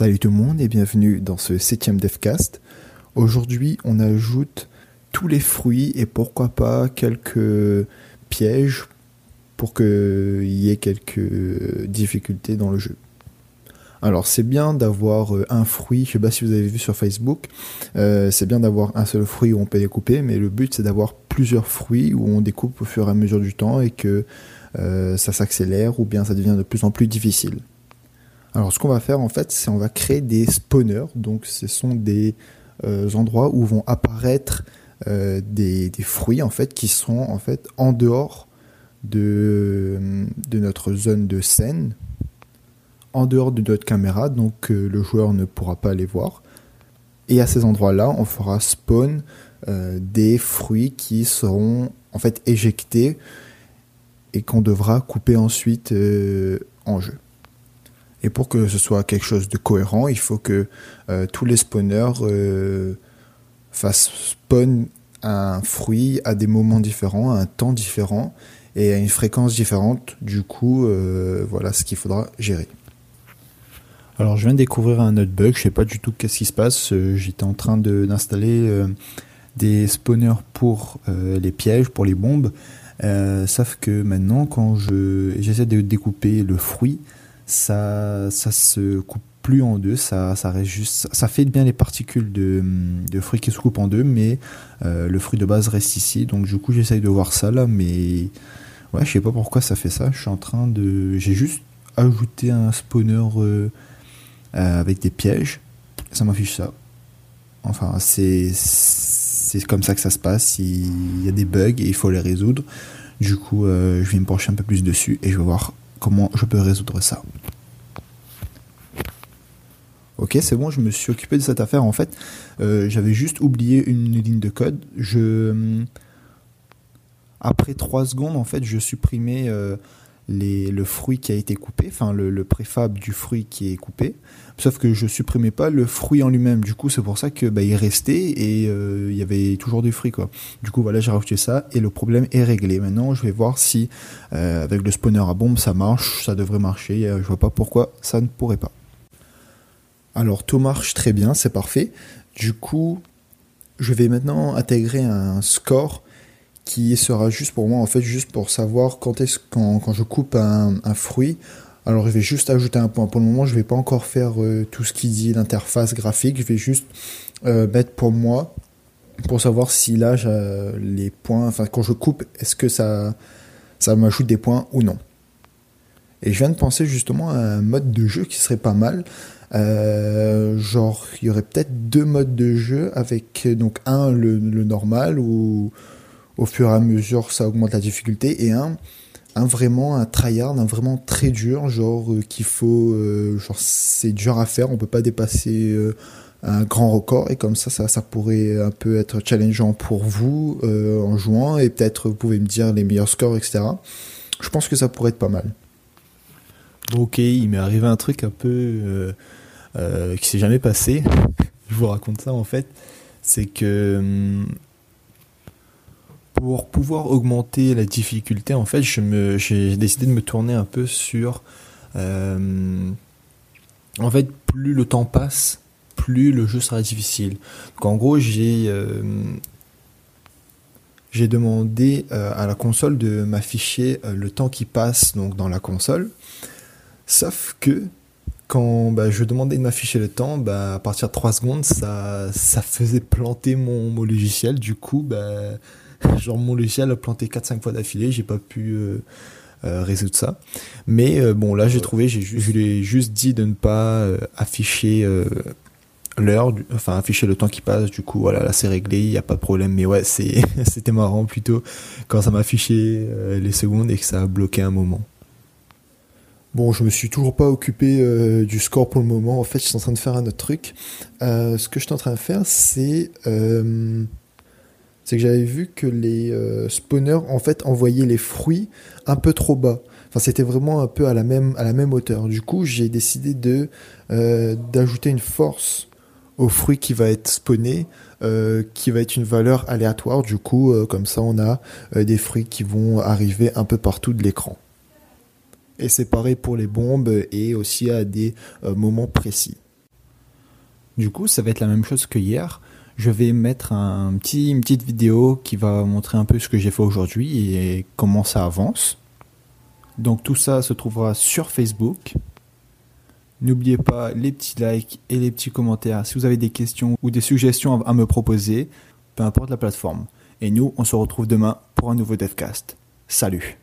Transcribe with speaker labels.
Speaker 1: Salut tout le monde et bienvenue dans ce septième DevCast. Aujourd'hui, on ajoute tous les fruits et pourquoi pas quelques pièges pour qu'il y ait quelques difficultés dans le jeu. Alors c'est bien d'avoir euh, un fruit, je sais pas si vous avez vu sur Facebook, euh, c'est bien d'avoir un seul fruit où on peut découper, mais le but c'est d'avoir plusieurs fruits où on découpe au fur et à mesure du temps et que euh, ça s'accélère ou bien ça devient de plus en plus difficile. Alors ce qu'on va faire en fait, c'est on va créer des spawners, donc ce sont des endroits où vont apparaître des, des, fruits en fait qui sont en fait en dehors de, notre zone de scène en dehors de notre caméra, donc euh, le joueur ne pourra pas les voir. Et à ces endroits-là, on fera spawn euh, des fruits qui seront en fait éjectés et qu'on devra couper ensuite euh, en jeu. Et pour que ce soit quelque chose de cohérent, il faut que tous les spawners fassent spawn un fruit à des moments différents, à un temps différent et à une fréquence différente. Du coup, voilà ce qu'il faudra gérer. Alors je viens de découvrir un autre bug, je sais pas du tout qu'est-ce qui se passe. Euh, j'étais en train d'installer euh, des spawners pour euh, les pièges, pour les bombes. sauf que maintenant quand je j'essaie de découper le fruit, ça ça se coupe plus en deux, ça, ça reste juste, ça fait bien les particules de, de fruits qui se coupent en deux, mais le fruit de base reste ici. Donc du coup j'essaye de voir ça là, mais ouais je sais pas pourquoi ça fait ça. Je suis en train de, j'ai juste ajouté un spawner euh, avec des pièges. Ça m'affiche ça. Enfin, c'est c'est comme ça que ça se passe. Il y a des bugs et il faut les résoudre. Du coup, euh, je vais me pencher un peu plus dessus et je vais voir comment je peux résoudre ça. Ok, c'est bon, je me suis occupé de cette affaire. En fait, euh, j'avais juste oublié une ligne de code. Je après 3 secondes, en fait, je supprimais le fruit qui a été coupé, enfin le, préfab du fruit qui est coupé. Sauf que je supprimais pas le fruit en lui-même. Du coup, c'est pour ça que bah, il restait et euh, il y avait toujours du fruit quoi. Du coup, voilà, j'ai rajouté ça et le problème est réglé. Maintenant, je vais voir si euh, avec le spawner à bombe ça marche, ça devrait marcher. Je vois pas pourquoi ça ne pourrait pas. Alors tout marche très bien, c'est parfait. Du coup, je vais maintenant intégrer un score qui sera juste pour moi, en fait, juste pour savoir quand est-ce quand, quand je coupe un, fruit. Alors, je vais juste ajouter un point. Pour le moment, je vais pas encore faire euh, tout ce qui dit l'interface graphique. Je vais juste euh, mettre pour moi pour savoir si là, les points, enfin, quand je coupe, est-ce que ça, ça m'ajoute des points ou non. Et je viens de penser justement à un mode de jeu qui serait pas mal. Euh, genre, il y aurait peut-être deux modes de jeu avec donc un le, le normal où au fur et à mesure ça augmente la difficulté et un un vraiment un tryhard un vraiment très dur genre euh, qu'il faut euh, genre c'est dur à faire on peut pas dépasser euh, un grand record et comme ça, ça pourrait un peu être challengeant pour vous en jouant et peut-être vous pouvez me dire les meilleurs scores etc je pense que ça pourrait être pas mal.
Speaker 2: Ok il m'est arrivé un truc un peu qui s'est jamais passé. Je vous raconte ça en fait. C'est que hum, pour pouvoir augmenter la difficulté, en fait, j'ai décidé de me tourner un peu sur. Euh, en fait, plus le temps passe, plus le jeu sera difficile. Donc, en gros, j'ai euh, demandé euh, à la console de m'afficher le temps qui passe donc dans la console. Sauf que quand bah, je demandais de m'afficher le temps, bah, à partir de 3 secondes, ça, ça faisait planter mon, mon logiciel. Du coup, bah, genre mon logiciel a planté 4-5 fois d'affilée, j'ai pas pu euh, euh, résoudre ça. Mais euh, bon, là j'ai trouvé, j'ai je lui ai juste dit de ne pas afficher l'heure, enfin afficher le temps qui passe. Du coup, voilà, là c'est réglé, il n'y a pas de problème. Mais ouais, c'est c'était marrant plutôt quand ça m'a affiché les secondes et que ça a bloqué un moment.
Speaker 1: Bon, je me suis toujours pas occupé du score pour le moment. En fait, je suis en train de faire un autre truc. ce que je suis en train de faire, c'est c'est que j'avais vu que les euh, spawners en fait envoyaient les fruits un peu trop bas. Enfin, c'était vraiment un peu à la même à la même hauteur. Du coup, j'ai décidé de euh, d'ajouter une force au fruit qui va être spawné, euh, qui va être une valeur aléatoire. Du coup, comme ça, on a des fruits qui vont arriver un peu partout de l'écran. Et c'est pareil pour les bombes et aussi à des moments précis. Du coup, ça va être la même chose que hier. Je vais mettre une petite vidéo qui va montrer un peu ce que j'ai fait aujourd'hui et comment ça avance. Donc tout ça se trouvera sur Facebook. N'oubliez pas les petits likes et les petits commentaires si vous avez des questions ou des suggestions à me proposer, peu importe la plateforme. Et nous, on se retrouve demain pour un nouveau Devcast. Salut